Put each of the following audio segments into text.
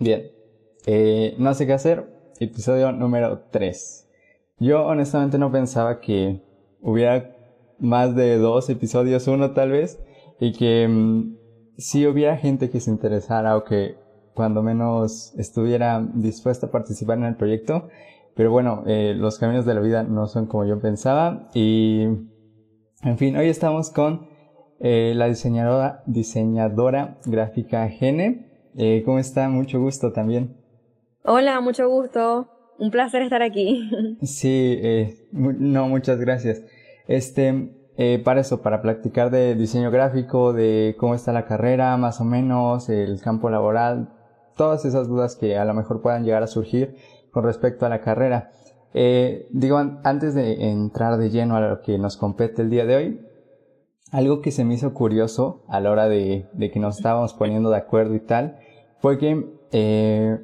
Bien. Eh, no sé qué hacer. Episodio número 3. Yo honestamente no pensaba que hubiera más de dos episodios, uno tal vez, y que mm, si hubiera gente que se interesara o que cuando menos estuviera dispuesta a participar en el proyecto. Pero bueno, eh, los caminos de la vida no son como yo pensaba. Y, en fin, hoy estamos con eh, la diseñadora, diseñadora gráfica Gene. Eh, ¿Cómo está? Mucho gusto también. Hola, mucho gusto. Un placer estar aquí. Sí, no, muchas gracias. Este, para eso, para practicar de diseño gráfico, de cómo está la carrera, más o menos, el campo laboral, todas esas dudas que a lo mejor puedan llegar a surgir con respecto a la carrera. Eh, digo, antes de entrar de lleno a lo que nos compete el día de hoy, algo que se me hizo curioso a la hora de, que nos estábamos poniendo de acuerdo y tal, fue que eh,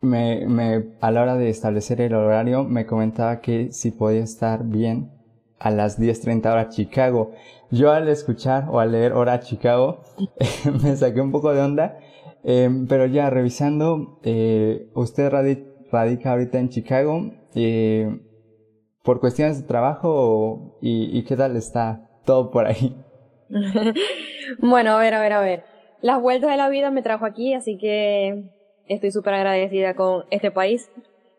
me, a la hora de establecer el horario me comentaba que si podía estar bien a las 10.30 hora Chicago. Yo al escuchar o al leer hora Chicago me saqué un poco de onda Em, pero ya revisando, eh, usted radica ahorita en Chicago. Eh, ¿Por cuestiones de trabajo y, qué tal está todo por ahí? bueno, a ver, a ver, a ver. Las vueltas de la vida me trajo aquí, así que estoy súper agradecida con este país.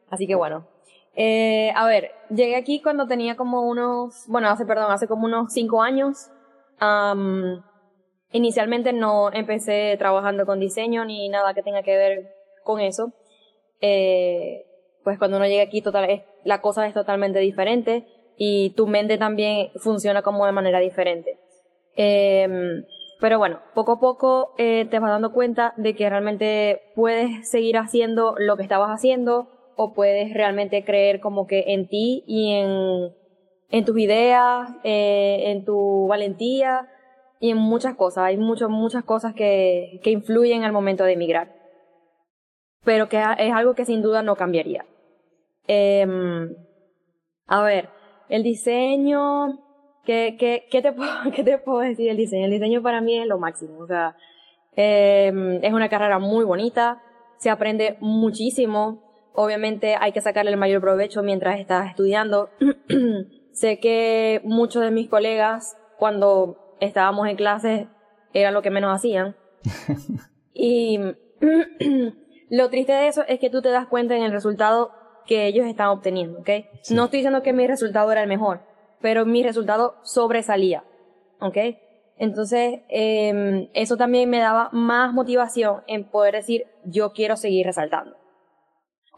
Así que bueno. Eh, a ver, llegué aquí cuando tenía como unos, bueno, hace, perdón, hace como unos cinco años. Inicialmente no empecé trabajando con diseño ni nada que tenga que ver con eso. Eh, pues cuando uno llega aquí total, la cosa es totalmente diferente y tu mente también funciona como de manera diferente. Em, pero bueno, poco a poco eh, te vas dando cuenta de que realmente puedes seguir haciendo lo que estabas haciendo o puedes realmente creer como que en ti y en, en tus ideas, eh, en tu valentía y en muchas cosas. Hay muchas, muchas cosas que, que influyen al momento de emigrar. Pero que es algo que sin duda no cambiaría. Em, a ver, el diseño, ¿qué, qué, qué, te puedo, ¿qué te puedo decir del diseño? El diseño para mí es lo máximo. O sea, em, es una carrera muy bonita, se aprende muchísimo. Obviamente hay que sacarle el mayor provecho mientras estás estudiando. sé que muchos de mis colegas, cuando estábamos en clase era lo que menos hacían. y lo triste de eso es que tú te das cuenta en el resultado que ellos están obteniendo, ¿ok? No estoy diciendo que mi resultado era el mejor, pero mi resultado sobresalía, ¿ok? Entonces, em, eso también me daba más motivación en poder decir, yo quiero seguir resaltando.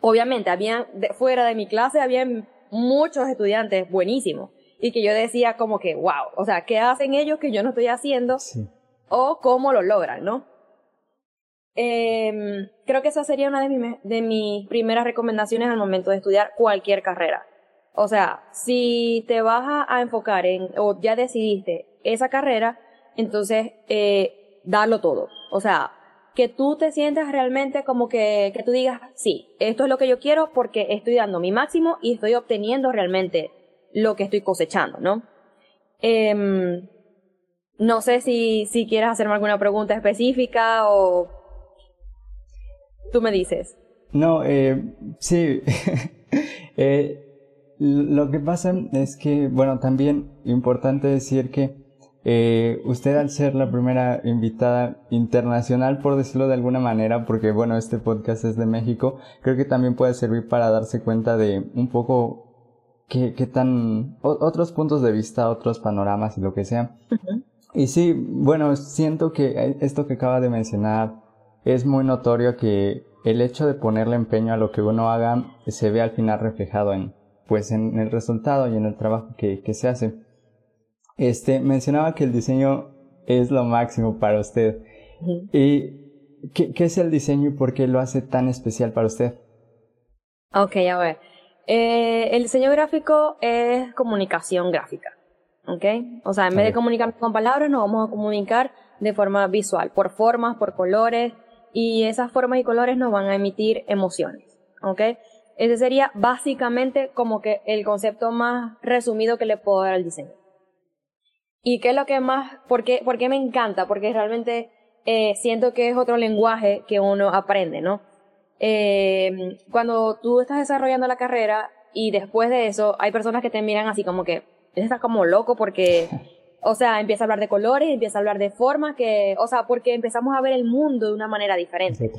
Obviamente, había, fuera de mi clase, había muchos estudiantes buenísimos, y que yo decía como que, wow, o sea, ¿qué hacen ellos que yo no estoy haciendo? O cómo lo logran, ¿no? Eh, creo que esa sería una de, de mis primeras recomendaciones al momento de estudiar cualquier carrera. O sea, si te vas a, enfocar en, o ya decidiste esa carrera, entonces, eh, darlo todo. O sea, que tú te sientas realmente como que, que tú digas, sí, esto es lo que yo quiero porque estoy dando mi máximo y estoy obteniendo realmente lo que estoy cosechando, ¿no? Em, no sé si, si quieres hacerme alguna pregunta específica o tú me dices. No, eh, sí. eh, lo que pasa es que, bueno, también importante decir que eh, usted al ser la primera invitada internacional, por decirlo de alguna manera, porque bueno, este podcast es de México, creo que también puede servir para darse cuenta de un poco qué, qué tan, otros puntos de vista, otros panoramas y lo que sea. Y sí, bueno, siento que esto que acaba de mencionar es muy notorio que el hecho de ponerle empeño a lo que uno haga se ve al final reflejado en, pues, en el resultado y en el trabajo que, que se hace. Este, mencionaba que el diseño es lo máximo para usted. ¿Y qué, qué es el diseño y por qué lo hace tan especial para usted? Ok, a ver. Eh, el diseño gráfico es comunicación gráfica. ¿Ok? O sea, en vez de comunicar con palabras, nos vamos a comunicar de forma visual, por formas, por colores, y esas formas y colores nos van a emitir emociones. ¿Ok? Ese sería básicamente como que el concepto más resumido que le puedo dar al diseño. ¿Y qué es lo que más, por qué, por qué me encanta? Porque realmente eh, siento que es otro lenguaje que uno aprende, ¿no? Eh, cuando tú estás desarrollando la carrera y después de eso hay personas que te miran así como que, estás como loco porque, o sea, empieza a hablar de colores, empieza a hablar de formas que, o sea, porque empezamos a ver el mundo de una manera diferente.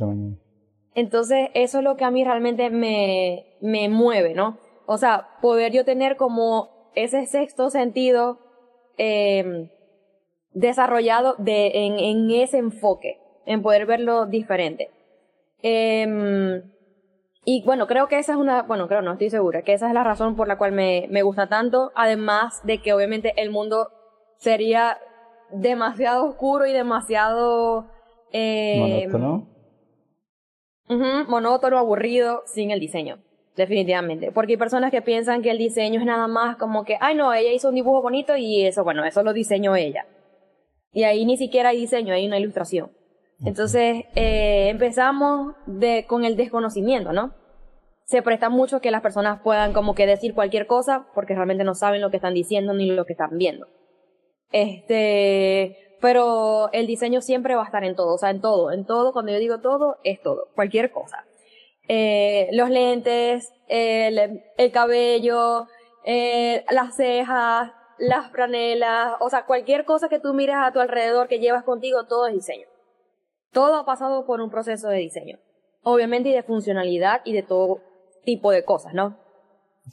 Entonces, eso es lo que a mí realmente me, me mueve, ¿no? O sea, poder yo tener como ese sexto sentido eh, desarrollado de, en, en, ese enfoque, en poder verlo diferente. Eh, y bueno, creo que esa es una, bueno, creo no, estoy segura, que esa es la razón por la cual me, me gusta tanto, además de que obviamente el mundo sería demasiado oscuro y demasiado... Eh. Monótono, aburrido, sin el diseño. Definitivamente. Porque hay personas que piensan que el diseño es nada más como que, ay no, ella hizo un dibujo bonito y eso, bueno, eso lo diseñó ella. Y ahí ni siquiera hay diseño, hay una ilustración. Entonces, eh, empezamos de, con el desconocimiento, ¿no? Se presta mucho que las personas puedan como que decir cualquier cosa porque realmente no saben lo que están diciendo ni lo que están viendo. Este, pero el diseño siempre va a estar en todo, o sea, en todo, en todo, cuando yo digo todo, es todo, cualquier cosa. Eh, los lentes, el, el cabello, eh, las cejas, las franelas, o sea, cualquier cosa que tú mires a tu alrededor que llevas contigo, todo es diseño. Todo ha pasado por un proceso de diseño. Obviamente y de funcionalidad y de todo tipo de cosas, ¿no?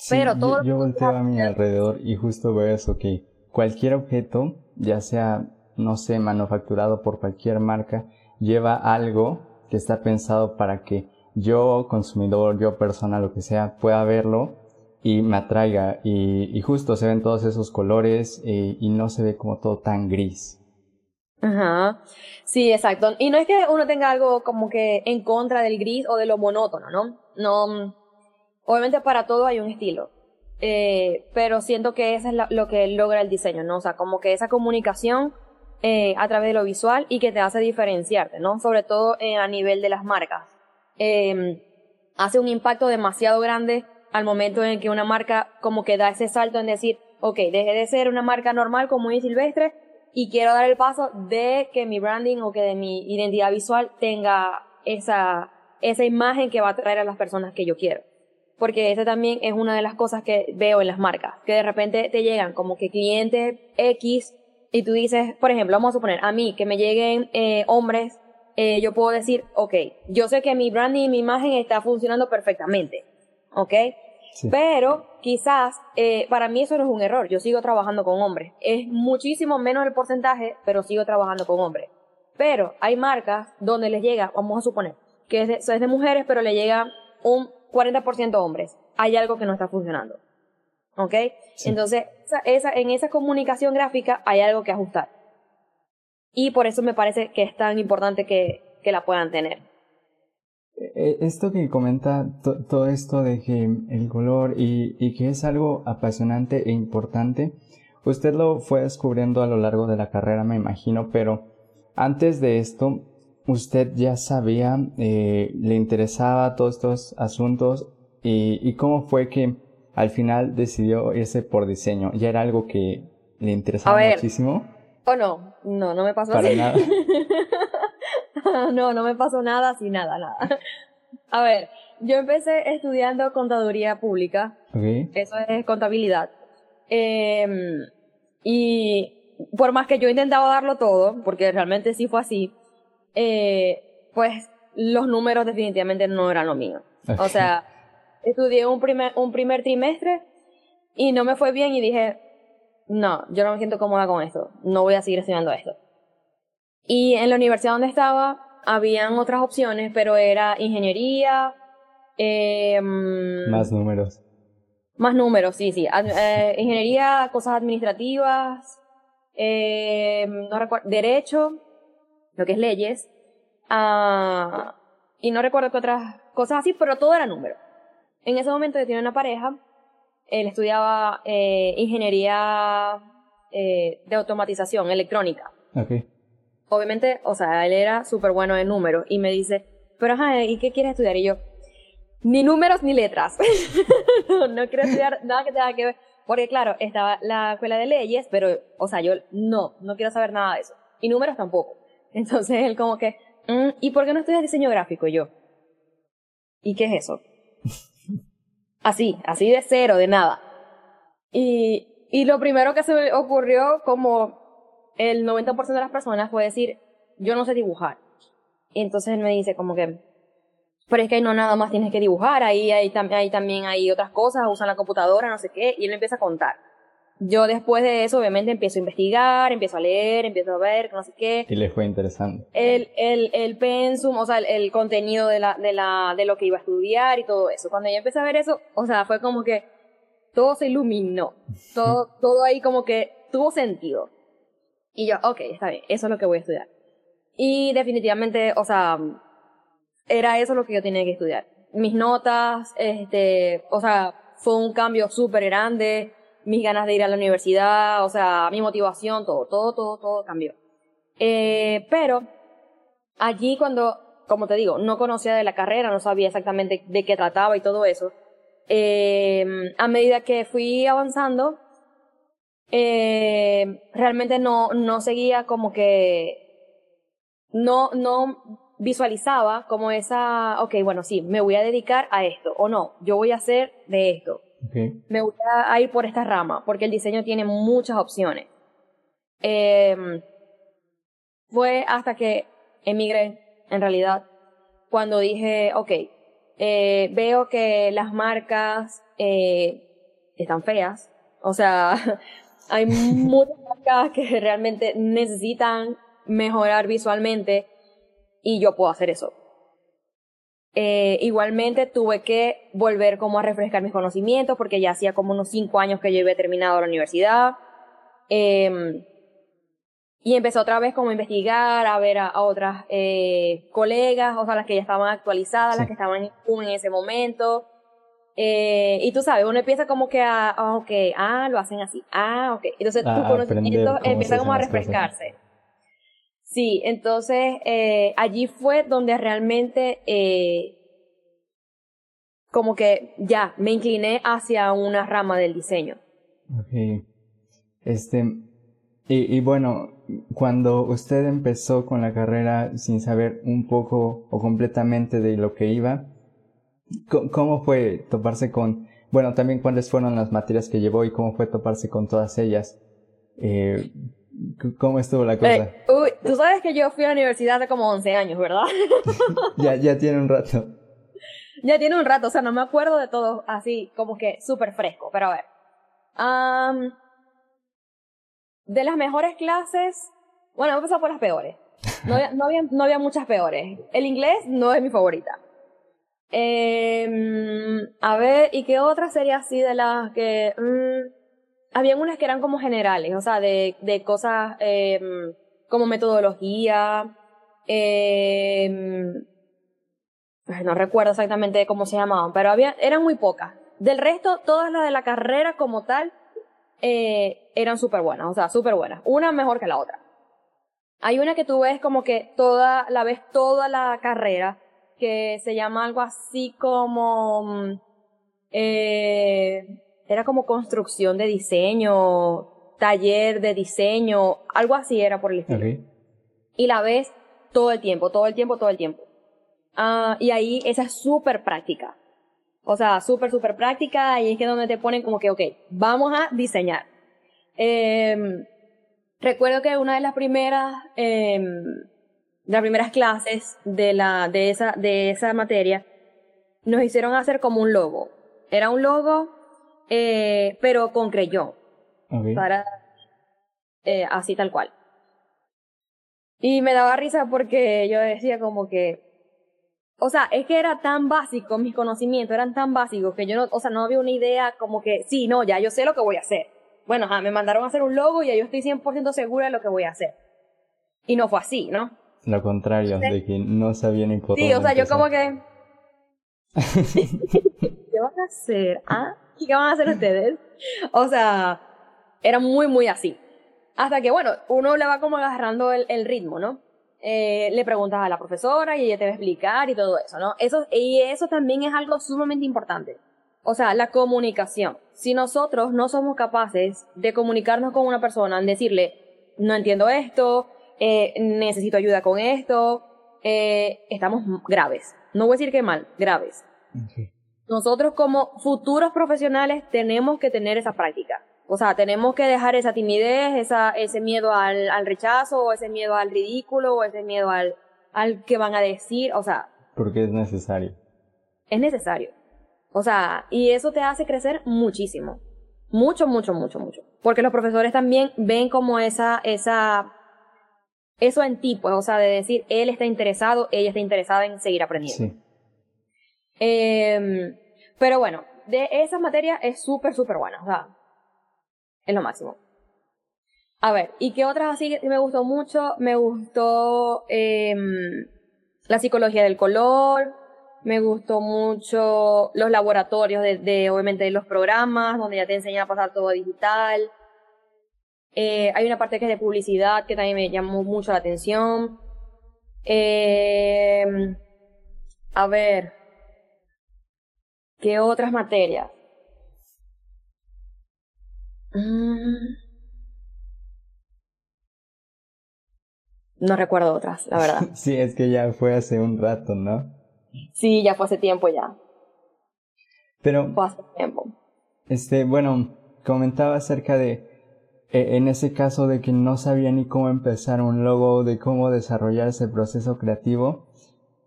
Pero todo... Yo, yo volteo a mi alrededor y justo veo eso, que cualquier objeto, ya sea, no sé, manufacturado por cualquier marca, lleva algo que está pensado para que yo, consumidor, yo persona, lo que sea, pueda verlo y me atraiga. Y, justo se ven todos esos colores eh, y no se ve como todo tan gris. Ajá. Sí, exacto. Y no es que uno tenga algo como que en contra del gris o de lo monótono, ¿no? No. Obviamente para todo hay un estilo. Eh, pero siento que eso es lo que logra el diseño, ¿no? O sea, como que esa comunicación eh, a través de lo visual y que te hace diferenciarte, ¿no? Sobre todo eh, a nivel de las marcas. Em, hace un impacto demasiado grande al momento en que una marca como que da ese salto en decir, ok, deje de ser una marca normal como muy silvestre y quiero dar el paso de que mi branding o que de mi identidad visual tenga esa, esa imagen que va a atraer a las personas que yo quiero. Porque esa también es una de las cosas que veo en las marcas, que de repente te llegan como que clientes X y tú dices, por ejemplo, vamos a suponer, a mí que me lleguen eh, hombres, eh, yo puedo decir, ok, yo sé que mi branding y mi imagen está funcionando perfectamente, ok, pero quizás eh, para mí eso no es un error. Yo sigo trabajando con hombres. Es muchísimo menos el porcentaje, pero sigo trabajando con hombres. Pero hay marcas donde les llega, vamos a suponer, que es de, es de mujeres, pero le llega un 40% hombres. Hay algo que no está funcionando. ¿Ok? Entonces, esa, en esa comunicación gráfica hay algo que ajustar. Y por eso me parece que es tan importante que, que la puedan tener. Eh, esto que comenta, todo esto de que el color y, y, que es algo apasionante e importante, usted lo fue descubriendo a lo largo de la carrera, me imagino, pero antes de esto, usted ya sabía, eh, le interesaba todos estos asuntos y, y cómo fue que al final decidió irse por diseño. ¿Ya era algo que le interesaba muchísimo? ¿O no? No, no me pasó Para Nada. no, no me pasó nada así, nada, nada. A ver, yo empecé estudiando contaduría pública. Eso es contabilidad. Em, y por más que yo intentaba darlo todo, porque realmente sí fue así, eh, pues los números definitivamente no eran lo mío. O sea, estudié un primer, un primer trimestre y no me fue bien y dije, no, yo no me siento cómoda con esto, no voy a seguir estudiando esto. Y en la universidad donde estaba, habían otras opciones, pero era ingeniería. Eh, más números. Más números, sí, sí. Eh, ingeniería, cosas administrativas, eh, no recuerdo, derecho, lo que es leyes, ah, y no recuerdo qué otras cosas así, pero todo era número. En ese momento yo tenía una pareja, él estudiaba eh, ingeniería eh, de automatización electrónica. Okay obviamente, o sea, él era súper bueno en números y me dice, pero ajá, ¿y qué quieres estudiar? Y yo, ni números ni letras. no, quiero estudiar nada que tenga que ver. Porque claro, estaba la escuela de leyes, pero, o sea, yo no, no quiero saber nada de eso. Y números tampoco. Entonces él como que, mm, ¿y por qué no estudias diseño gráfico? Y yo, ¿y qué es eso? Así, así de cero, de nada. Y, y lo primero que se me ocurrió, como el 90% de las personas, fue decir, yo no sé dibujar. Y entonces él me dice como que, pero es que no nada más tienes que dibujar, ahí, ahí, ahí también hay otras cosas, usan la computadora, no sé qué, y él empieza a contar. Yo después de eso, obviamente, empiezo a investigar, empiezo a leer, empiezo a ver, no sé qué. Y le fue interesante. El, el, el pensum, o sea, el, el, contenido de, la, de, la, de lo que iba a estudiar y todo eso. Cuando yo empecé a ver eso, o sea, fue como que todo se iluminó. Todo, todo ahí como que tuvo sentido. Y yo, ok, está bien, eso es lo que voy a estudiar. Y definitivamente, o sea, era eso lo que yo tenía que estudiar. Mis notas, este, o sea, fue un cambio súper grande mis ganas de ir a la universidad, o sea, mi motivación, todo, todo, todo, todo cambió. Eh, pero allí cuando, como te digo, no conocía de la carrera, no sabía exactamente de qué trataba y todo eso, eh, a medida que fui avanzando, eh, realmente no, no seguía como que, no, no visualizaba como esa, ok, bueno, sí, me voy a dedicar a esto, o no, yo voy a hacer de esto, me voy ir por esta rama, porque el diseño tiene muchas opciones. Em, fue hasta que emigré, en realidad, cuando dije, ok, eh, veo que las marcas eh, están feas, o sea, hay muchas marcas que realmente necesitan mejorar visualmente y yo puedo hacer eso. Eh, igualmente tuve que volver como a refrescar mis conocimientos porque ya hacía como unos cinco años que yo había terminado la universidad. Eh, y empecé otra vez como a investigar, a ver a, otras eh, colegas, o sea, las que ya estaban actualizadas, las que estaban en, en ese momento. Eh, y tú sabes, uno empieza como que a, ah, ok, ah, lo hacen así, ah, ok. Entonces tu conocimiento empieza como a refrescarse. Sí, entonces eh, allí fue donde realmente eh, como que ya me incliné hacia una rama del diseño. Ok. Este, y, bueno, cuando usted empezó con la carrera sin saber un poco o completamente de lo que iba, ¿cómo fue toparse con, bueno, también cuáles fueron las materias que llevó y cómo fue toparse con todas ellas? Eh, ¿Cómo estuvo la cosa? Eh, uy, tú sabes que yo fui a la universidad hace como 11 años, ¿verdad? ya, ya tiene un rato. Ya tiene un rato, o sea, no me acuerdo de todo así, como que súper fresco, pero a ver. de las mejores clases, bueno, a empezar por las peores. No había, no había, no había muchas peores. El inglés no es mi favorita. Eh, a ver, ¿y qué otra sería así de las que... Mm, habían unas que eran como generales, o sea, de, de cosas eh, como metodología, eh, no recuerdo exactamente cómo se llamaban, pero había, eran muy pocas. Del resto, todas las de la carrera como tal, eh, eran súper buenas, o sea, súper buenas. Una mejor que la otra. Hay una que tú ves como que toda, la ves toda la carrera, que se llama algo así como, mm, eh, era como construcción de diseño, taller de diseño, algo así era por el estilo. Y la ves todo el tiempo, todo el tiempo, todo el tiempo. Ah, y ahí esa es súper práctica. O sea, súper, súper práctica y es que donde te ponen como que, ok, vamos a diseñar. Eh, recuerdo que una de las primeras, eh, de las primeras clases de la, de esa, de esa materia, nos hicieron hacer como un logo. Era un logo eh, pero con creyón. Para, eh, así tal cual. Y me daba risa porque yo decía como que, o sea, es que era tan básico, mis conocimientos eran tan básicos que yo no, o sea, no había una idea como que, sí, no, ya yo sé lo que voy a hacer. Bueno, me mandaron a hacer un logo y ya yo estoy 100% segura de lo que voy a hacer. Y no fue así, ¿no? Lo contrario, de que no sabía ni por Sí, o sea, yo como que... ¿Qué van a hacer? ¿Ah? ¿Y qué van a hacer ustedes? O sea, era muy, muy así. Hasta que, bueno, uno le va como agarrando el, el ritmo, ¿no? Eh, le preguntas a la profesora y ella te va a explicar y todo eso, ¿no? Eso, y eso también es algo sumamente importante. O sea, la comunicación. Si nosotros no somos capaces de comunicarnos con una persona, en decirle, no entiendo esto, eh, necesito ayuda con esto, eh, estamos graves. No voy a decir que mal, graves. Nosotros como futuros profesionales tenemos que tener esa práctica. O sea, tenemos que dejar esa timidez, esa, ese miedo al, al rechazo, o ese miedo al ridículo, o ese miedo al, al que van a decir, o sea. Porque es necesario. Es necesario. O sea, y eso te hace crecer muchísimo. Mucho, mucho, mucho, mucho. Porque los profesores también ven como esa, esa, eso en ti, pues, o sea, de decir, él está interesado, ella está interesada en seguir aprendiendo. Sí. Eh, pero bueno, de esas materias es súper, súper buena, es lo máximo. A ver, ¿y qué otras así me gustó mucho? Me gustó eh, la psicología del color, me gustó mucho los laboratorios de, de, obviamente, de los programas, donde ya te enseñan a pasar todo digital. Eh, hay una parte que es de publicidad que también me llamó mucho la atención. Eh, a ver, ¿qué otras materias? Mm. No recuerdo otras, la verdad. sí, es que ya fue hace un rato, ¿no? Sí, ya fue hace tiempo ya. Pero. Fue hace tiempo. Este, bueno, comentaba acerca de. E, en ese caso de que no sabía ni cómo empezar un logo, de cómo desarrollar ese proceso creativo.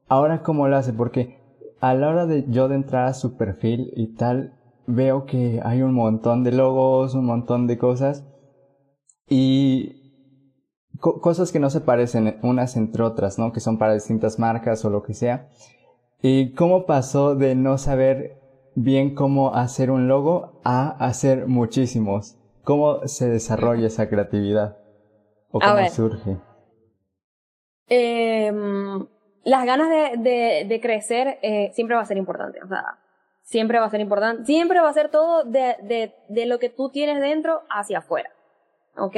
Ahora, ¿cómo lo hace? Porque a la hora de yo de entrar a su perfil y tal, veo que hay un montón de logos, un montón de cosas. Y cosas que no se parecen unas entre otras, ¿no? Que son para distintas marcas o lo que sea. ¿Y cómo pasó de no saber bien cómo hacer un logo a hacer muchísimos? ¿Cómo se desarrolla esa creatividad? ¿O cómo surge? Em, las ganas de, crecer eh, siempre va a ser importante. O sea, siempre va a ser importante. Siempre va a ser todo de lo que tú tienes dentro hacia afuera. ¿Ok?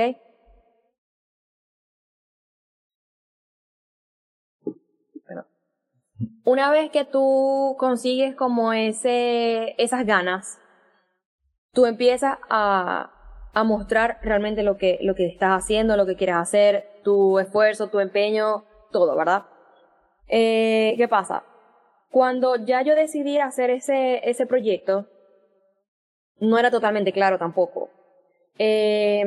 Una vez que tú consigues como ese, esas ganas, tú empiezas a, a mostrar realmente lo que, lo que estás haciendo, lo que quieres hacer, tu esfuerzo, tu empeño, todo, ¿verdad? Eh, ¿Qué pasa? Cuando ya yo decidí hacer ese, ese proyecto, no era totalmente claro tampoco. Eh,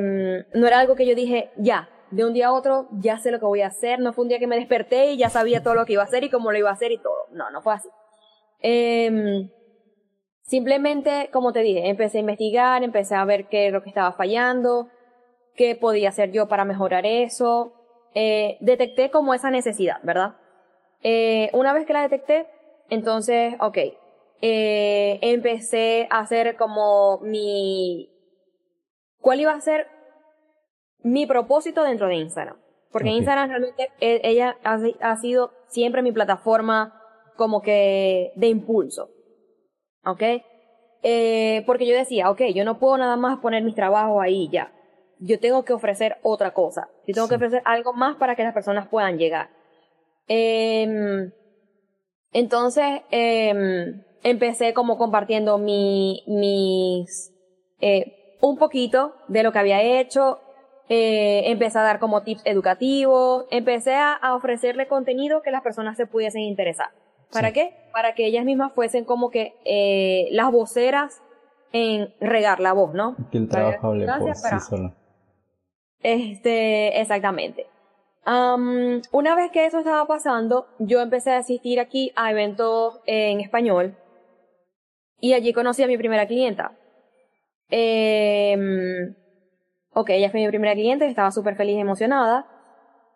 no era algo que yo dije, ya, de un día a otro ya sé lo que voy a hacer, no fue un día que me desperté y ya sabía todo lo que iba a hacer y cómo lo iba a hacer y todo. No, no fue así. Eh, simplemente, como te dije, empecé a investigar, empecé a ver qué es lo que estaba fallando, qué podía hacer yo para mejorar eso. Eh, detecté como esa necesidad, ¿verdad? Eh, una vez que la detecté, entonces, ok, eh, empecé a hacer como mi... ¿Cuál iba a ser mi propósito dentro de Instagram. Porque Instagram realmente, e, ella ha, sido siempre mi plataforma como que de impulso. ¿Ok? Eh, porque yo decía, ok, yo no puedo nada más poner mis trabajos ahí ya. Yo tengo que ofrecer otra cosa. Yo tengo que ofrecer algo más para que las personas puedan llegar. Em, entonces, em, empecé como compartiendo mi, mis, eh, un poquito de lo que había hecho, eh, empecé a dar como tips educativos, empecé a, ofrecerle contenido que las personas se pudiesen interesar. ¿Para qué? Para que ellas mismas fuesen como que eh, las voceras en regar la voz, ¿no? Que el trabajo hable por sí solo. Este, exactamente. Una vez que eso estaba pasando, yo empecé a asistir aquí a eventos en español y allí conocí a mi primera clienta. Eh, Ok, ella fue mi primera cliente, estaba súper feliz y emocionada,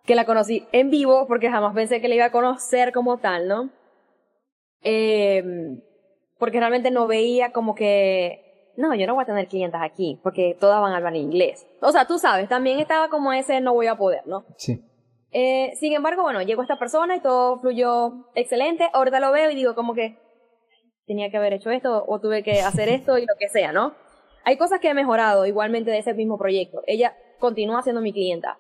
que la conocí en vivo porque jamás pensé que la iba a conocer como tal, ¿no? Eh, porque realmente no veía como que, no, yo no voy a tener clientes aquí porque todas van a hablar inglés. O sea, tú sabes, también estaba como ese no voy a poder, ¿no? Sí. Eh, sin embargo, bueno, llegó esta persona y todo fluyó excelente. Ahorita lo veo y digo como que tenía que haber hecho esto o tuve que hacer esto y lo que sea, ¿no? Hay cosas que he mejorado igualmente de ese mismo proyecto. Ella continúa siendo mi clienta.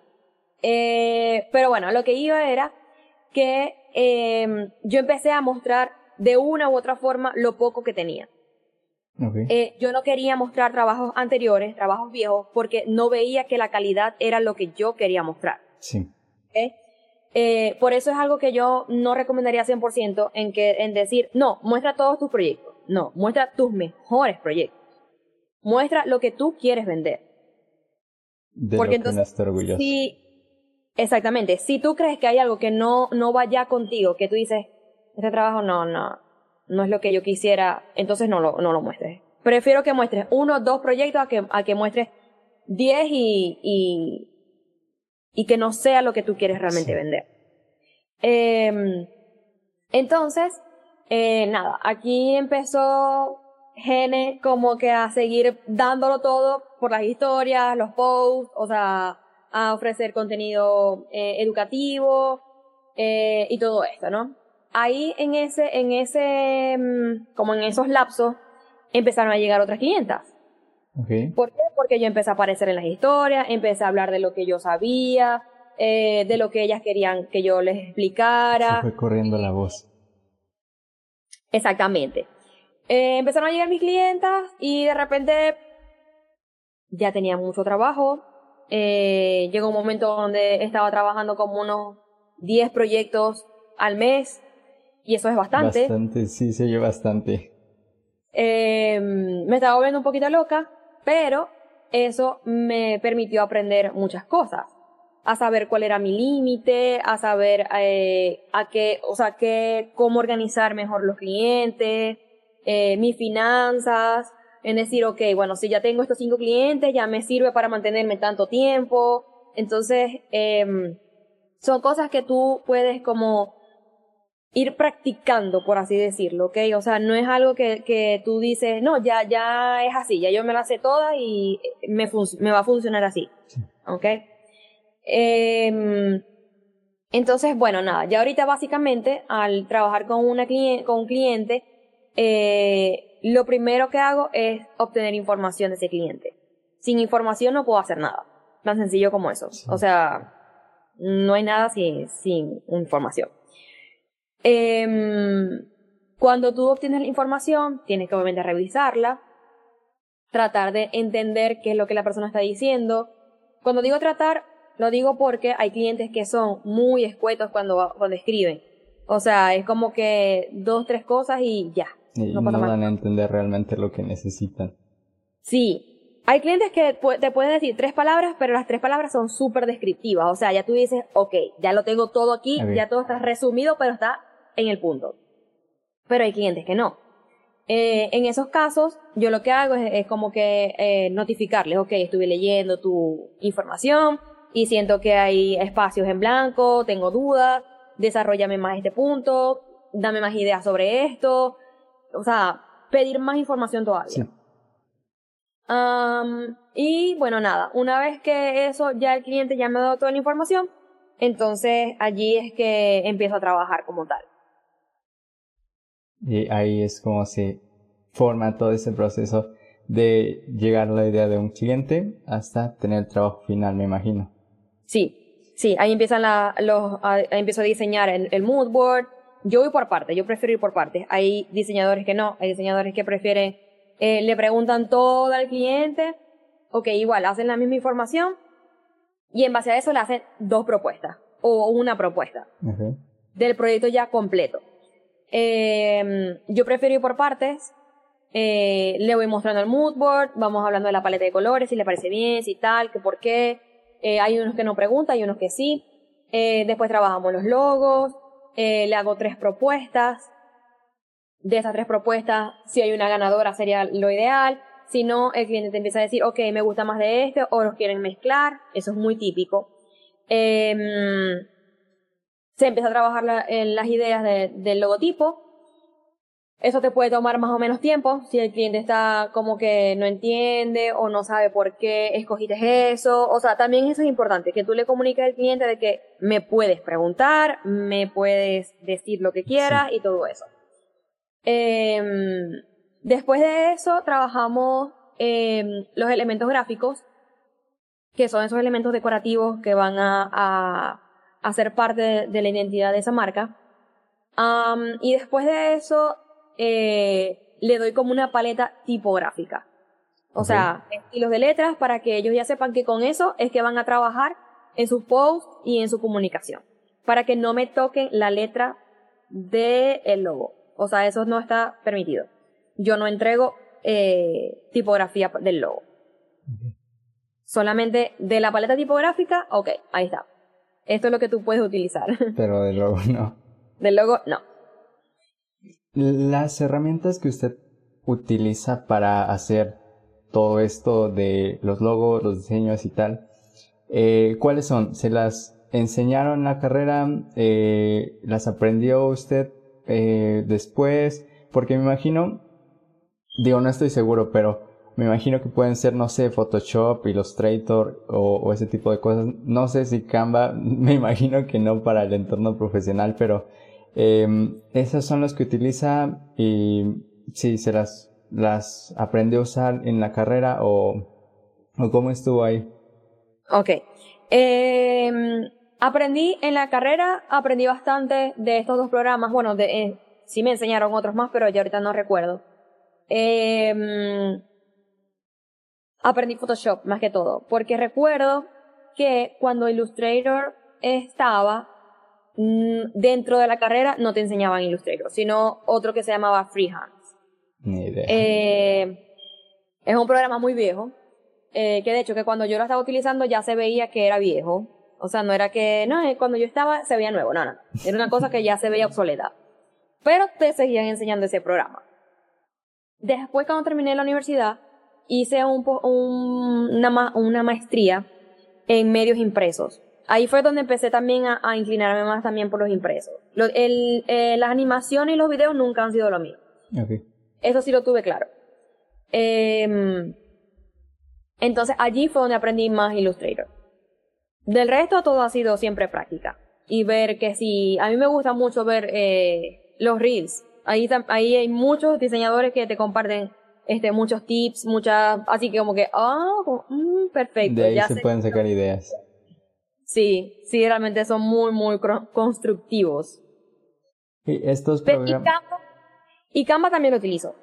Eh, pero bueno, lo que iba era que em, yo empecé a mostrar de una u otra forma lo poco que tenía. Eh, yo no quería mostrar trabajos anteriores, trabajos viejos, porque no veía que la calidad era lo que yo quería mostrar. Sí. Eh, por eso es algo que yo no recomendaría 100% en, que, en decir, no, muestra todos tus proyectos. No, muestra tus mejores proyectos. Muestra lo que tú quieres vender. De Porque lo que entonces, orgulloso. Si, exactamente, si tú crees que hay algo que no, no va ya contigo, que tú dices, este trabajo no, no, no es lo que yo quisiera, entonces no lo, no lo muestres. Prefiero que muestres uno o dos proyectos a que, a que muestres diez y, y, y que no sea lo que tú quieres realmente vender. Eh, entonces, eh, nada, aquí empezó Gene como que a seguir dándolo todo por las historias, los posts, o sea, a ofrecer contenido eh, educativo eh, y todo esto, ¿no? Ahí en ese, en ese, mm, como en esos lapsos, empezaron a llegar otras clientas. Okay. ¿Por qué? Porque yo empecé a aparecer en las historias, empecé a hablar de lo que yo sabía, eh, de lo que ellas querían que yo les explicara. Se fue corriendo la voz. Exactamente. Eh, empezaron a llegar mis clientas y de repente ya tenía mucho trabajo. Eh, llegó un momento donde estaba trabajando como unos 10 proyectos al mes y eso es bastante. Bastante, sí, se oye bastante. Eh, me estaba volviendo un poquito loca, pero eso me permitió aprender muchas cosas. A saber cuál era mi límite, a saber eh, a qué, o sea, qué, cómo organizar mejor los clientes, eh, mis finanzas, en decir, ok, bueno, si ya tengo estos cinco clientes, ya me sirve para mantenerme tanto tiempo. Entonces, eh, son cosas que tú puedes como ir practicando, por así decirlo, ¿ok? O sea, no es algo que, que tú dices, no, ya, ya es así, ya yo me la sé toda y me, me va a funcionar así, ¿ok? Eh, entonces, bueno, nada, ya ahorita básicamente al trabajar con, una con un cliente, eh, lo primero que hago es obtener información de ese cliente. Sin información no puedo hacer nada. Tan sencillo como eso. O sea, no hay nada sin, sin información. Eh, cuando tú obtienes la información, tienes que obviamente revisarla, tratar de entender qué es lo que la persona está diciendo. Cuando digo tratar, lo digo porque hay clientes que son muy escuetos cuando, cuando escriben. O sea, es como que dos, tres cosas y ya. Y no, no dan a entender realmente lo que necesitan. Sí. Hay clientes que te pueden decir tres palabras, pero las tres palabras son súper descriptivas. O sea, ya tú dices, ok, ya lo tengo todo aquí, ya todo está resumido, pero está en el punto. Pero hay clientes que no. Eh, en esos casos, yo lo que hago es, como que eh, notificarles, ok, estuve leyendo tu información y siento que hay espacios en blanco, tengo dudas, desarrollame más este punto, dame más ideas sobre esto, o sea, pedir más información todavía. y bueno, nada, una vez que eso ya el cliente ya me ha dado toda la información, entonces allí es que empiezo a trabajar como tal. Y ahí es como se forma todo ese proceso de llegar a la idea de un cliente hasta tener el trabajo final, me imagino. Sí, sí, ahí empiezan la, los, ahí empiezo a diseñar el, el mood board, yo voy por partes, yo prefiero ir por partes. Hay diseñadores que no, hay diseñadores que prefieren, eh, le preguntan todo al cliente, ok, igual, hacen la misma información y en base a eso le hacen dos propuestas o una propuesta del proyecto ya completo. Eh, yo prefiero ir por partes, eh, le voy mostrando el mood board, vamos hablando de la paleta de colores, si le parece bien, si tal, que por qué. Eh, hay unos que no preguntan, hay unos que sí. Eh, después trabajamos los logos, eh, le hago tres propuestas. De esas tres propuestas, si hay una ganadora sería lo ideal. Si no, el cliente te empieza a decir, ok, me gusta más de este, o los quieren mezclar. Eso es muy típico. Em, se empieza a trabajar en las ideas del logotipo. Eso te puede tomar más o menos tiempo si el cliente está como que no entiende o no sabe por qué escogiste eso. O sea, también eso es importante, que tú le comuniques al cliente de que me puedes preguntar, me puedes decir lo que quieras y todo eso. Em, después de eso, trabajamos em, los elementos gráficos, que son esos elementos decorativos que van a, a, ser parte de, la identidad de esa marca. y después de eso, eh, le doy como una paleta tipográfica. O sea, estilos de letras para que ellos ya sepan que con eso es que van a trabajar en sus posts y en su comunicación, para que no me toquen la letra del el logo. O sea, eso no está permitido. Yo no entrego eh, tipografía del logo. Solamente de la paleta tipográfica, ok, ahí está. Esto es lo que tú puedes utilizar. Pero del logo no. Del logo no. Las herramientas que usted utiliza para hacer todo esto de los logos, los diseños y tal, eh, ¿cuáles son? ¿Se las enseñaron en la carrera? Eh, ¿Las aprendió usted eh, después? Porque me imagino, digo, no estoy seguro, pero me imagino que pueden ser, no sé, Photoshop, Illustrator o, ese tipo de cosas. No sé si Canva, me imagino que no para el entorno profesional, pero eh, esas son las que utiliza y sí, se las, las aprendió a usar en la carrera o, o cómo estuvo ahí. Ok. Eh, aprendí en la carrera, aprendí bastante de estos dos programas. Bueno, de, eh, sí me enseñaron otros más, pero yo ahorita no recuerdo. Eh, aprendí Photoshop más que todo, porque recuerdo que cuando Illustrator estaba mm, dentro de la carrera no te enseñaban Illustrator, sino otro que se llamaba Freehand. Ni idea. Eh, es un programa muy viejo, eh, que de hecho que cuando yo lo estaba utilizando ya se veía que era viejo. O sea, no era que, no, eh, cuando yo estaba se veía nuevo, no, no. Era una cosa que ya se veía obsoleta. Pero te seguían enseñando ese programa. Después cuando terminé la universidad, hice un, una, una maestría en medios impresos. Ahí fue donde empecé también a, inclinarme más también por los impresos. el, las animaciones y los videos nunca han sido lo mío. Okay. Eso sí lo tuve claro. Em, entonces allí fue donde aprendí más Illustrator. Del resto todo ha sido siempre práctica. Y ver que si, a mí me gusta mucho ver eh, los reels. Ahí, ahí hay muchos diseñadores que te comparten este, muchos tips, muchas, así que como que, ah, mm, perfecto. De ahí se pueden sacar ideas. Sí, sí, realmente son muy, muy constructivos. Y estos programas... Y Canva también lo utilizo.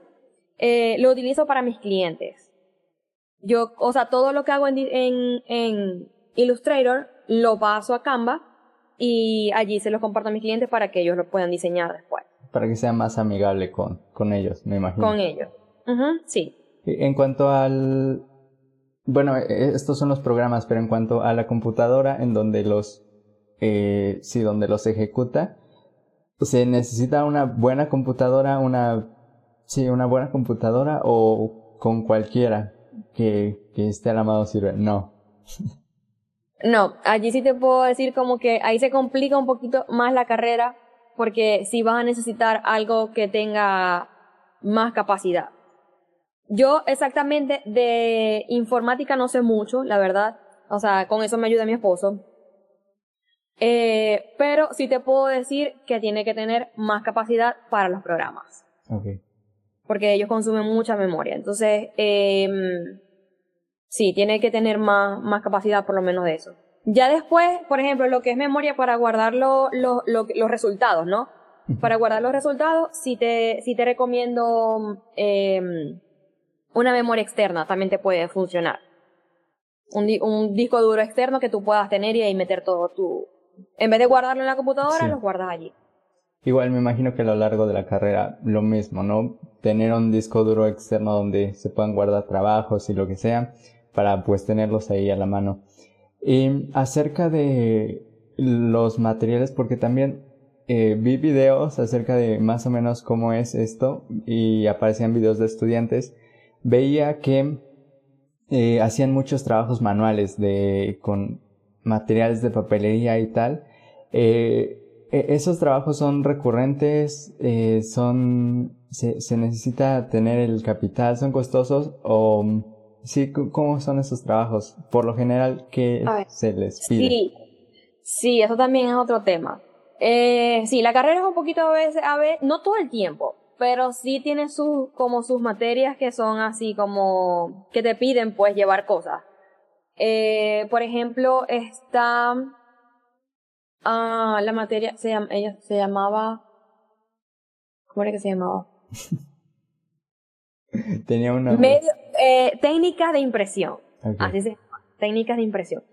Eh, lo utilizo para mis clientes. Yo, o sea, todo lo que hago en, en, en Illustrator lo paso a Canva y allí se los comparto a mis clientes para que ellos lo puedan diseñar después. Para que sea más amigable con, con ellos, me imagino. Con ellos. Sí. En cuanto al... Bueno, e, estos son los programas, pero en cuanto a la computadora en donde los... Eh, sí, donde los ejecuta, se necesita una buena computadora, una, sí, una buena computadora o con cualquiera que, que esté a la mano sirve. No. No, allí sí te puedo decir como que ahí se complica un poquito más la carrera porque si vas a necesitar algo que tenga más capacidad. Yo exactamente de informática no sé mucho, la verdad. O sea, con eso me ayuda mi esposo. Eh, pero sí te puedo decir que tiene que tener más capacidad para los programas. Okay. Porque ellos consumen mucha memoria. Entonces, eh, sí, tiene que tener más, más capacidad por lo menos de eso. Ya después, por ejemplo, lo que es memoria para guardar lo, lo, los resultados, ¿no? Para guardar los resultados, sí te, sí te recomiendo eh, una memoria externa, también te puede funcionar. Un, un, disco duro externo que tú puedas tener y ahí meter todo tu, en vez de guardarlo en la computadora, lo guardas allí. Igual me imagino que a lo largo de la carrera lo mismo, ¿no? Tener un disco duro externo donde se puedan guardar trabajos y lo que sea, para pues tenerlos ahí a la mano. Y acerca de los materiales, porque también eh, vi videos acerca de más o menos cómo es esto y aparecían videos de estudiantes, veía que eh, hacían muchos trabajos manuales de con materiales de papelería y tal. Eh, e, ¿Esos trabajos son recurrentes? Eh, son, se, se, necesita tener el capital? ¿Son costosos? ¿O sí, cómo son esos trabajos? Por lo general, ¿qué se les pide? Sí, sí, eso también es otro tema. Eh, sí, la carrera es un poquito a veces, a veces, no todo el tiempo, pero sí tiene sus, como sus materias que son así como, que te piden pues llevar cosas. Eh, por ejemplo, está ah, la materia, se, ella se llamaba, ¿cómo era que se llamaba? Tenía una... Medio, eh, técnicas de impresión. Así se llama, técnicas de impresión.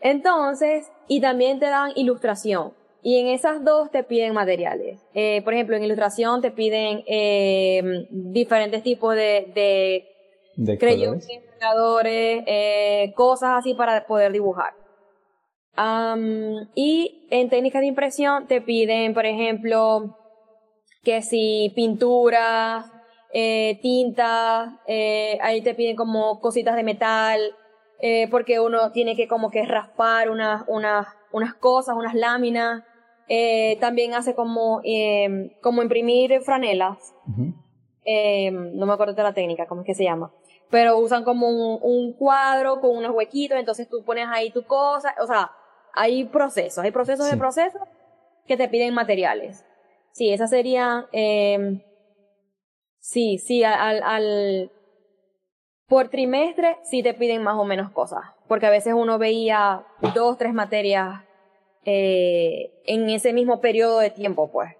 Entonces, y también te dan ilustración. Y en esas dos te piden materiales. Eh, por ejemplo, en ilustración te piden eh, diferentes tipos de, de, ¿De creyones, marcadores, eh, cosas así para poder dibujar. Y en técnicas de impresión te piden, por ejemplo, que si pinturas, eh, tintas, eh, ahí te piden como cositas de metal, eh, porque uno tiene que como que raspar unas, unas, unas cosas, unas láminas. Eh, también hace como, eh, como imprimir franelas. Eh, no me acuerdo de la técnica, ¿cómo es que se llama? Pero usan como un, un cuadro con unos huequitos, entonces tú pones ahí tu cosa, o sea, hay procesos, hay procesos Sí. de procesos que te piden materiales. Sí, esa sería, eh, sí, sí, al, al, por trimestre sí te piden más o menos cosas, porque a veces uno veía dos, tres materias eh, en ese mismo periodo de tiempo, pues.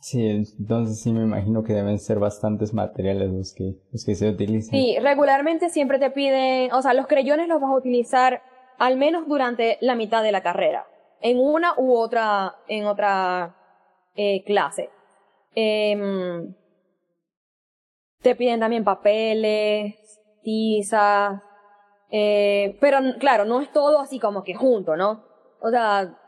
Sí, entonces sí me imagino que deben ser bastantes materiales los que, los que se utilizan. Sí, regularmente siempre te piden, o sea, los creyones los vas a utilizar al menos durante la mitad de la carrera, en una u otra, en otra eh, clase. Em, te piden también papeles, tizas, eh, pero claro, no es todo así como que junto, ¿no? O sea,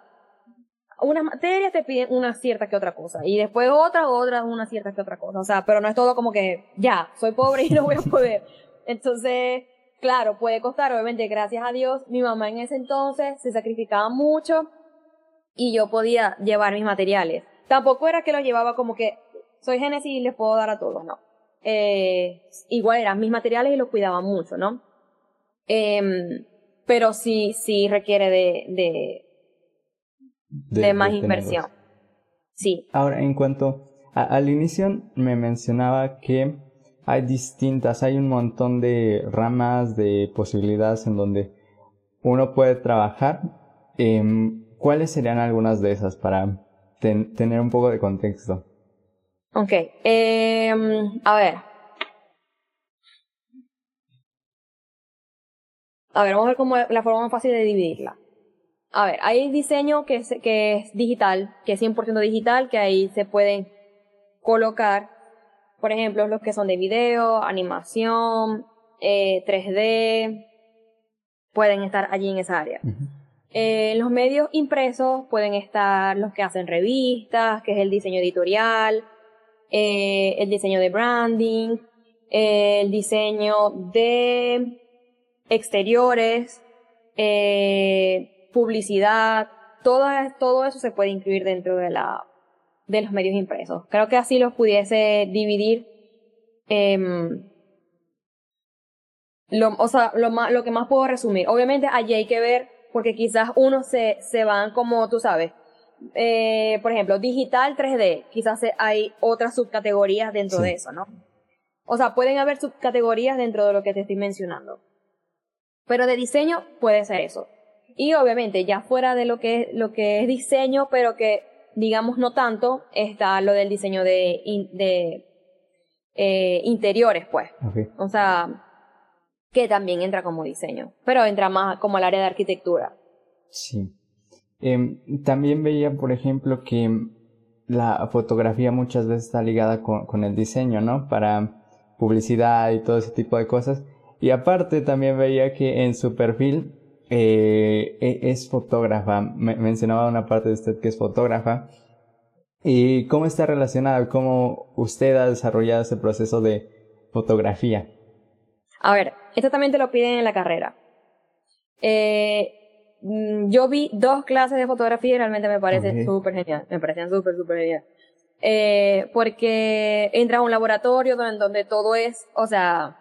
unas materias te piden una cierta que otra cosa y después otras, otras una cierta que otra cosa. O sea, pero no es todo como que ya, soy pobre y no voy a poder. Entonces, claro, puede costar, obviamente, gracias a Dios, mi mamá en ese entonces se sacrificaba mucho y yo podía llevar mis materiales. Tampoco era que los llevaba como que soy Génesis y les puedo dar a todos, no. Eh, igual eran mis materiales y los cuidaba mucho, ¿no? Em, pero sí, sí requiere de, de, de, más tenerlos. inversión. Sí. Ahora, en cuanto a- al inicio me mencionaba que hay distintas, hay un montón de ramas de posibilidades en donde uno puede trabajar. Em, ¿Cuáles serían algunas de esas para ten- tener un poco de contexto? Ok. em, a ver. A ver, vamos a ver cómo es la forma más fácil de dividirla. A ver, hay diseño que es, que es digital, que es 100% digital, que ahí se pueden colocar, por ejemplo, los que son de video, animación, eh, 3D, pueden estar allí en esa área. Eh, los medios impresos pueden estar los que hacen revistas, que es el diseño editorial, eh, el diseño de branding, eh, el diseño de exteriores, eh, publicidad, todo, todo eso se puede incluir dentro de la de los medios impresos. Creo que así los pudiese dividir. em, lo, o sea, lo, más, lo que más puedo resumir. Obviamente allí hay que ver, porque quizás unos se, se van como tú sabes. Eh, por ejemplo, digital 3D, quizás hay otras subcategorías dentro Sí. de eso, ¿no? O sea, pueden haber subcategorías dentro de lo que te estoy mencionando. Pero de diseño puede ser eso. Y obviamente, ya fuera de lo que, lo que es diseño, pero que digamos no tanto, está lo del diseño de, de eh, interiores, pues. Ok. O sea, que también entra como diseño, pero entra más como al área de arquitectura. Sí. Em, también veía, por ejemplo, que la fotografía muchas veces está ligada con, con el diseño, ¿no? Para publicidad y todo ese tipo de cosas. Y aparte también veía que en su perfil eh, e- es fotógrafa. Me- mencionaba una parte de usted que es fotógrafa. ¿Y cómo está relacionada? ¿Cómo usted ha desarrollado ese proceso de fotografía? A ver, esto también te lo piden en la carrera. Eh, mm, yo vi dos clases de fotografía y realmente me parece Ok. súper genial. Me parecían súper, súper genial. Eh, porque entras a un laboratorio donde, donde todo es, o sea,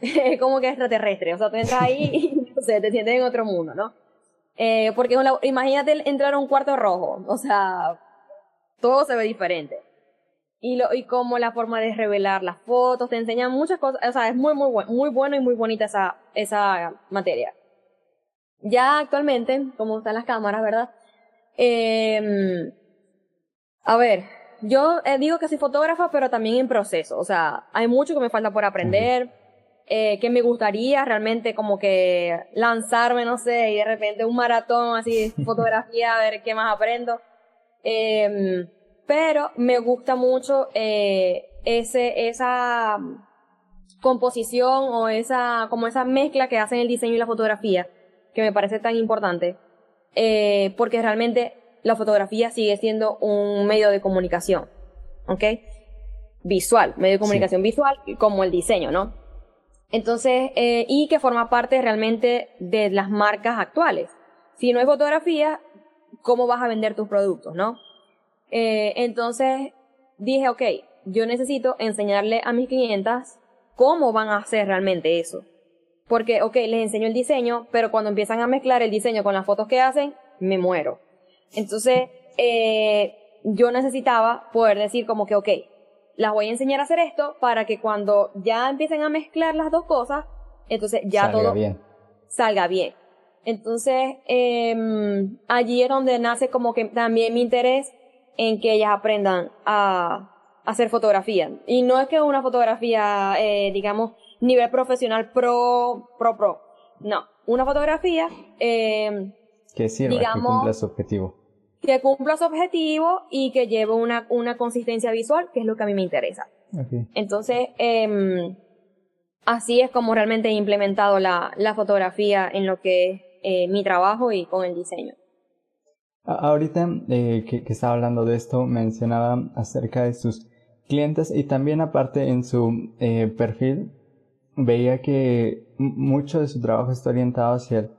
como que extraterrestre. O sea, tú entras ahí sé, te sientes en otro mundo, ¿no? Eh, porque imagínate entrar a un cuarto rojo. O sea, todo se ve diferente. Y, lo, y como la forma de revelar las fotos, te enseñan muchas cosas, o sea, es muy, muy, bueno, muy bueno y muy bonita esa, esa materia. Ya actualmente, como están las cámaras, ¿verdad? Eh, a ver, yo eh, digo que soy fotógrafa, pero también en proceso, o sea, hay mucho que me falta por aprender. Eh, que me gustaría realmente como que lanzarme, no sé, y de repente un maratón así fotografía, a ver qué más aprendo. Em, pero me gusta mucho eh, ese, esa composición o esa, como esa mezcla que hacen el diseño y la fotografía, que me parece tan importante, eh, porque realmente la fotografía sigue siendo un medio de comunicación, ¿ok? Visual, medio de comunicación visual, como el diseño, ¿no? Entonces, eh, y que forma parte realmente de las marcas actuales. Si no hay fotografía, ¿cómo vas a vender tus productos, no? Eh, entonces, dije, ok, yo necesito enseñarle a mis clientas cómo van a hacer realmente eso. Porque, ok, les enseño el diseño, pero cuando empiezan a mezclar el diseño con las fotos que hacen, me muero. Entonces, eh, yo necesitaba poder decir como que, ok, las voy a enseñar a hacer esto para que cuando ya empiecen a mezclar las dos cosas, entonces ya todo salga bien. Entonces, eh, allí es donde nace como que también mi interés en que ellas aprendan a, hacer fotografía. Y no es que una fotografía, eh, digamos, nivel profesional pro, pro, pro. No, una fotografía eh, que sirva, digamos, que cumpla su objetivo. Que cumpla su objetivo y que lleve una, una consistencia visual, que es lo que a mí me interesa. Entonces, eh, así es como realmente he implementado la, la fotografía en lo que es eh, mi trabajo y con el diseño. Ahorita eh, que, que, estaba hablando de esto, mencionaba acerca de sus clientes y también aparte en su eh, perfil veía que mucho de su trabajo está orientado hacia el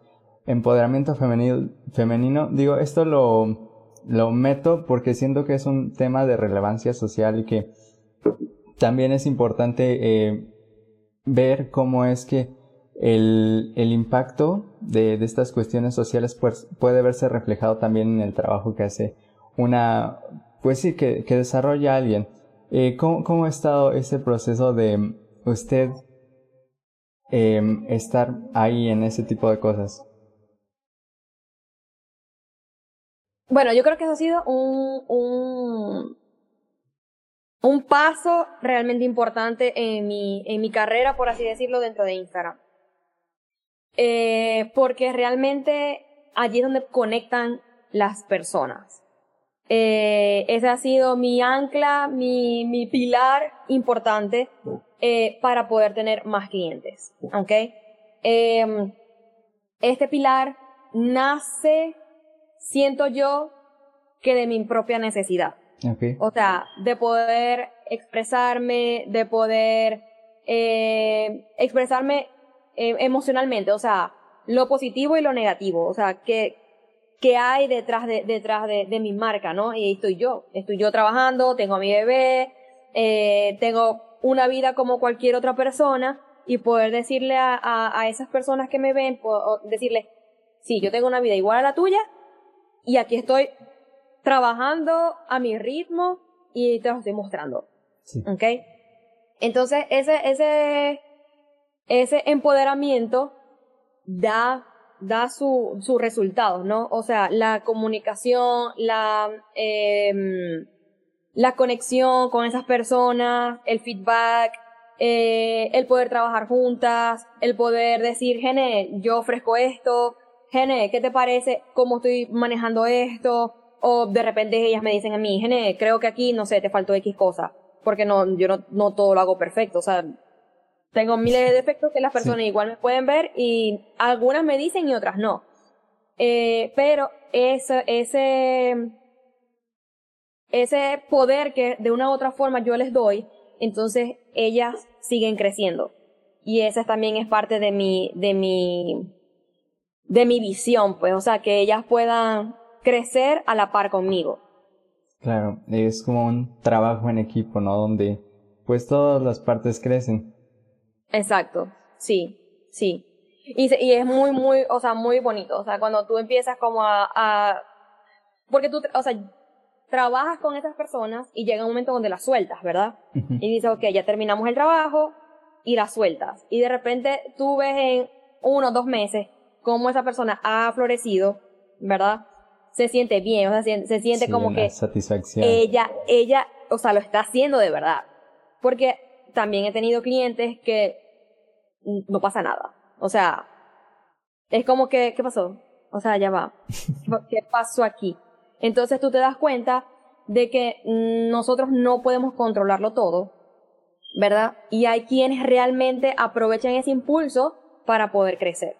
empoderamiento femenino. femenino. Digo, esto lo, lo meto porque siento que es un tema de relevancia social y que también es importante eh, ver cómo es que el, el impacto de, de, estas cuestiones sociales pues, puede verse reflejado también en el trabajo que hace una, pues sí, que, que desarrolla alguien. Eh, ¿cómo, ¿cómo, ha estado ese proceso de usted eh, estar ahí en ese tipo de cosas? Bueno, yo creo que eso ha sido un, un, un paso realmente importante en mi, en mi carrera, por así decirlo, dentro de Instagram. Eh, porque realmente allí es donde conectan las personas. Eh, ese ha sido mi ancla, mi, mi pilar importante eh, para poder tener más clientes. ¿Ok? Eh, este pilar nace, siento yo, que de mi propia necesidad. Okay. O sea, de poder expresarme, de poder eh, expresarme eh, emocionalmente, o sea, lo positivo y lo negativo, o sea, que, qué hay detrás de, detrás de, de, mi marca, ¿no? Y ahí estoy yo, estoy yo trabajando, tengo a mi bebé, eh, tengo una vida como cualquier otra persona y poder decirle a, a, a esas personas que me ven, decirle, sí, yo tengo una vida igual a la tuya y aquí estoy trabajando a mi ritmo y te lo estoy mostrando. Sí. ¿Ok? Entonces, ese, ese, ese empoderamiento da da su, sus resultados, ¿no? O sea, la comunicación, la, eh, la conexión con esas personas, el feedback, eh, el poder trabajar juntas, el poder decir, Gene, yo ofrezco esto, Gene, ¿qué te parece? ¿Cómo estoy manejando esto? O de repente ellas me dicen a mí, Gene, creo que aquí, no sé, te faltó X cosa. Porque no, yo no, no todo lo hago perfecto. O sea, tengo miles de defectos que las personas igual me pueden ver y algunas me dicen y otras no. Eh, pero ese, ese, ese poder que de una u otra forma yo les doy, entonces ellas siguen creciendo. Y esa también es parte de mi, de mi, de mi visión, pues, o sea, que ellas puedan crecer a la par conmigo. Claro, es como un trabajo en equipo, ¿no? Donde pues todas las partes crecen. Exacto, sí, sí. Y, y es muy, muy, o sea, muy bonito. O sea, cuando tú empiezas como a, a porque tú, o sea, trabajas con esas personas y llega un momento donde las sueltas, ¿verdad? Y dices, ok, ya terminamos el trabajo y las sueltas. Y de repente tú ves en uno o dos meses cómo esa persona ha florecido, ¿verdad? Se siente bien, o sea, se, se siente como que satisfacción. ella, ella, o sea, lo está haciendo de verdad. Porque también he tenido clientes que no pasa nada. O sea, es como que, ¿qué pasó? O sea, ya va. ¿Qué pasó aquí? Entonces tú te das cuenta de que nosotros no podemos controlarlo todo, ¿verdad? Y hay quienes realmente aprovechan ese impulso para poder crecer.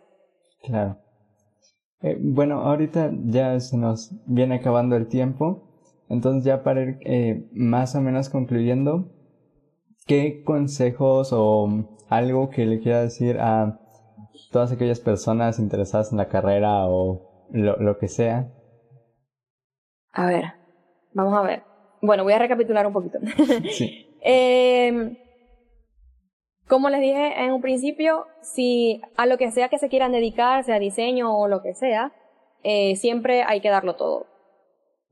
Claro. Eh, bueno, ahorita ya se nos viene acabando el tiempo, entonces ya para ir eh, más o menos concluyendo, ¿qué consejos o algo que le quiera decir a todas aquellas personas interesadas en la carrera o lo, lo que sea? A ver, vamos a ver. Bueno, voy a recapitular un poquito. sí. eh, como les dije en un principio, si a lo que sea que se quieran dedicar, sea diseño o lo que sea, eh, siempre hay que darlo todo.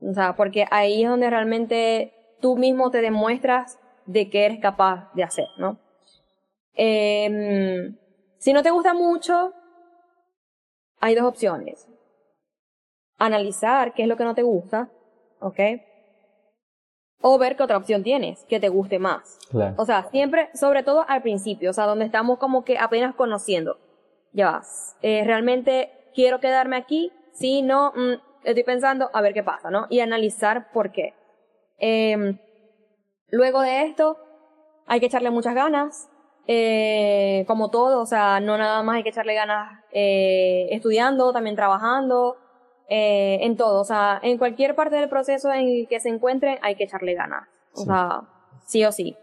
O sea, porque ahí es donde realmente tú mismo te demuestras de qué eres capaz de hacer, ¿no? Eh, si no te gusta mucho, hay dos opciones. Analizar qué es lo que no te gusta, ¿ok? O ver qué otra opción tienes que te guste más. O sea, siempre, sobre todo al principio, o sea, donde estamos como que apenas conociendo. Ya vas. Eh, realmente quiero quedarme aquí, si no, mm, estoy pensando a ver qué pasa, ¿no? Y analizar por qué. Em, luego de esto, hay que echarle muchas ganas, eh, como todo, o sea, no nada más hay que echarle ganas eh, estudiando, también trabajando, eh, en todo, o sea, en cualquier parte del proceso en el que se encuentren hay que echarle ganas, o sea, sí o sí.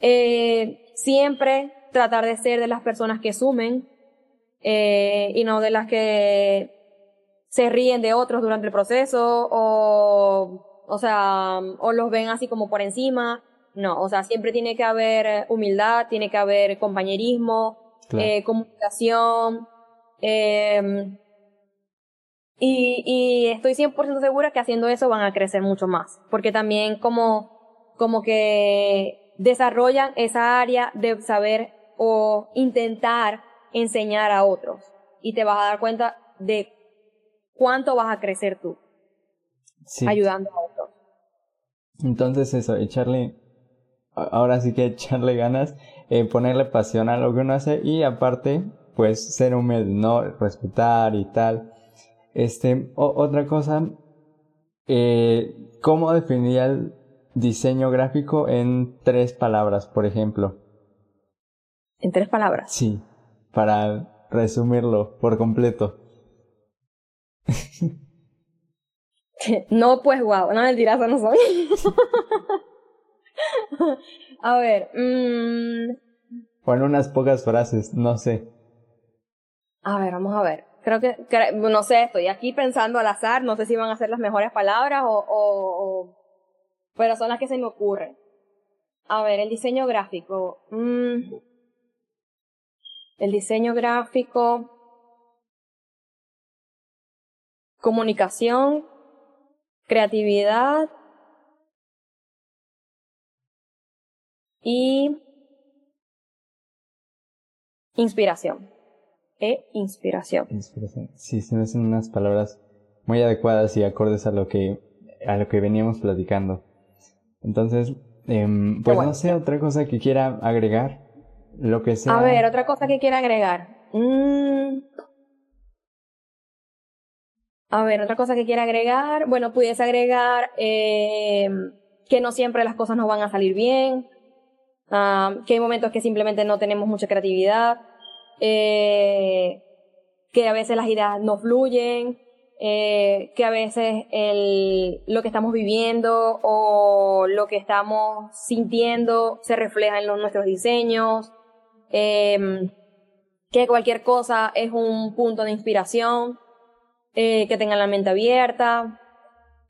Eh, siempre tratar de ser de las personas que sumen eh, y no de las que se ríen de otros durante el proceso o, o sea, o los ven así como por encima. No, o sea, siempre tiene que haber humildad, tiene que haber compañerismo, eh, comunicación, eh, y, y estoy 100% segura que haciendo eso van a crecer mucho más, porque también como, como que desarrollan esa área de saber o intentar enseñar a otros y te vas a dar cuenta de cuánto vas a crecer tú ayudando a otros. Entonces eso, echarle, ahora sí que echarle ganas, eh, ponerle pasión a lo que uno hace y aparte, pues ser humilde, ¿no? Respetar y tal. Este, otra cosa, eh, ¿cómo definiría el diseño gráfico en tres palabras, por ejemplo? ¿En tres palabras? Sí, para resumirlo por completo. no, pues wow, no mentiras, no soy. A ver, mmm... o en unas pocas frases, no sé. A ver, vamos a ver creo que, no sé, estoy aquí pensando al azar, no sé si van a ser las mejores palabras o, o, pero son las que se me ocurren. A ver, el diseño gráfico. Mm, el diseño gráfico. Comunicación. Creatividad. Y inspiración e inspiración. Inspiración. Sí, se me hacen unas palabras muy adecuadas y acordes a lo que, a lo que veníamos platicando. Entonces, eh, pues no sé, otra cosa que quiera agregar, lo que sea. A ver, otra cosa que quiera agregar. Mm. A ver, otra cosa que quiera agregar. Bueno, pudiese agregar eh, que no siempre las cosas nos van a salir bien, ah, que hay momentos que simplemente no tenemos mucha creatividad, eh, que a veces las ideas no fluyen, eh, que a veces lo que estamos viviendo o lo que estamos sintiendo se refleja en nuestros diseños, eh, que cualquier cosa es un punto de inspiración, eh, que tengan la mente abierta,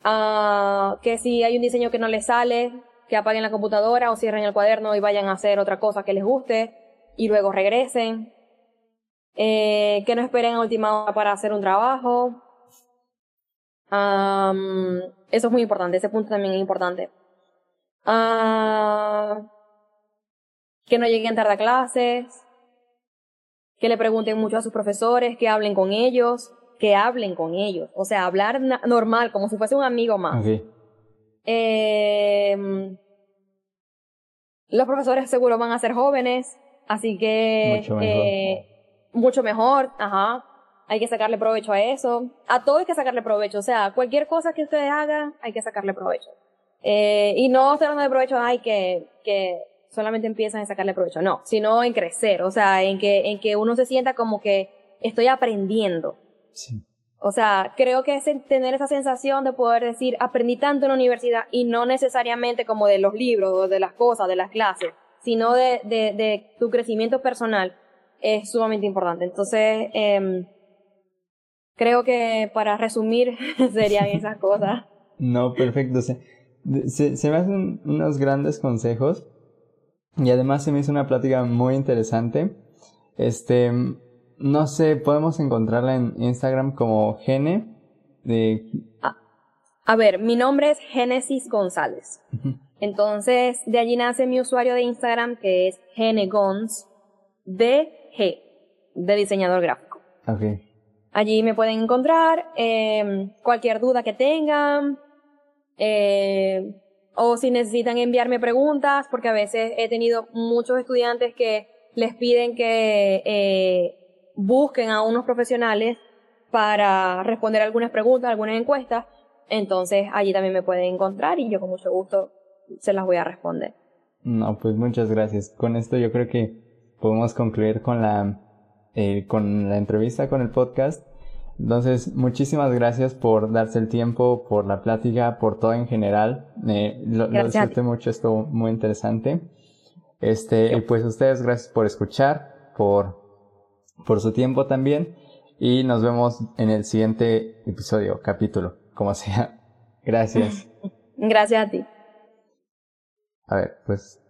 uh, que si hay un diseño que no les sale, que apaguen la computadora o cierren el cuaderno y vayan a hacer otra cosa que les guste y luego regresen eh, que no esperen a última hora para hacer un trabajo. eso es muy importante, ese punto también es importante. Ah, que no lleguen tarde a clases, que le pregunten mucho a sus profesores, que hablen con ellos, que hablen con ellos, o sea, hablar normal, como si fuese un amigo más. Em, los profesores seguro van a ser jóvenes, Así que... Mucho mejor. Eh, mucho mejor, ajá. Hay que sacarle provecho a eso. A todo hay que sacarle provecho. O sea, cualquier cosa que ustedes hagan, hay que sacarle provecho. Eh, y no estoy hablando de provecho, ay, que, que solamente empiezan a sacarle provecho. No, sino en crecer. O sea, en que, en que uno se sienta como que estoy aprendiendo. Sí. O sea, creo que es tener esa sensación de poder decir, aprendí tanto en la universidad y no necesariamente como de los libros o de las cosas, de las clases, sino de, de, de tu crecimiento personal es sumamente importante. Entonces, eh, creo que para resumir serían esas cosas. No, perfecto. Se, se, se, me hacen unos grandes consejos y además se me hizo una plática muy interesante. Este, no sé, podemos encontrarla en Instagram como Gene. De... A, a ver, mi nombre es Génesis González. Entonces, de allí nace mi usuario de Instagram que es genegons, DG, de diseñador gráfico. Okay. Allí me pueden encontrar eh, cualquier duda que tengan, eh, o si necesitan enviarme preguntas, porque a veces he tenido muchos estudiantes que les piden que eh, busquen a unos profesionales para responder algunas preguntas, algunas encuestas. Entonces allí también me pueden encontrar y yo con mucho gusto se las voy a responder. No, pues muchas gracias. Con esto yo creo que podemos concluir con la, eh, con la entrevista, con el podcast. Entonces, muchísimas gracias por darse el tiempo, por la plática, por todo en general. Eh, lo, lo, disfruté mucho, estuvo muy interesante. Este, y pues ustedes, gracias por escuchar, por, por su tiempo también. Y nos vemos en el siguiente episodio, capítulo, como sea. Gracias. Gracias a ti. A ver, pues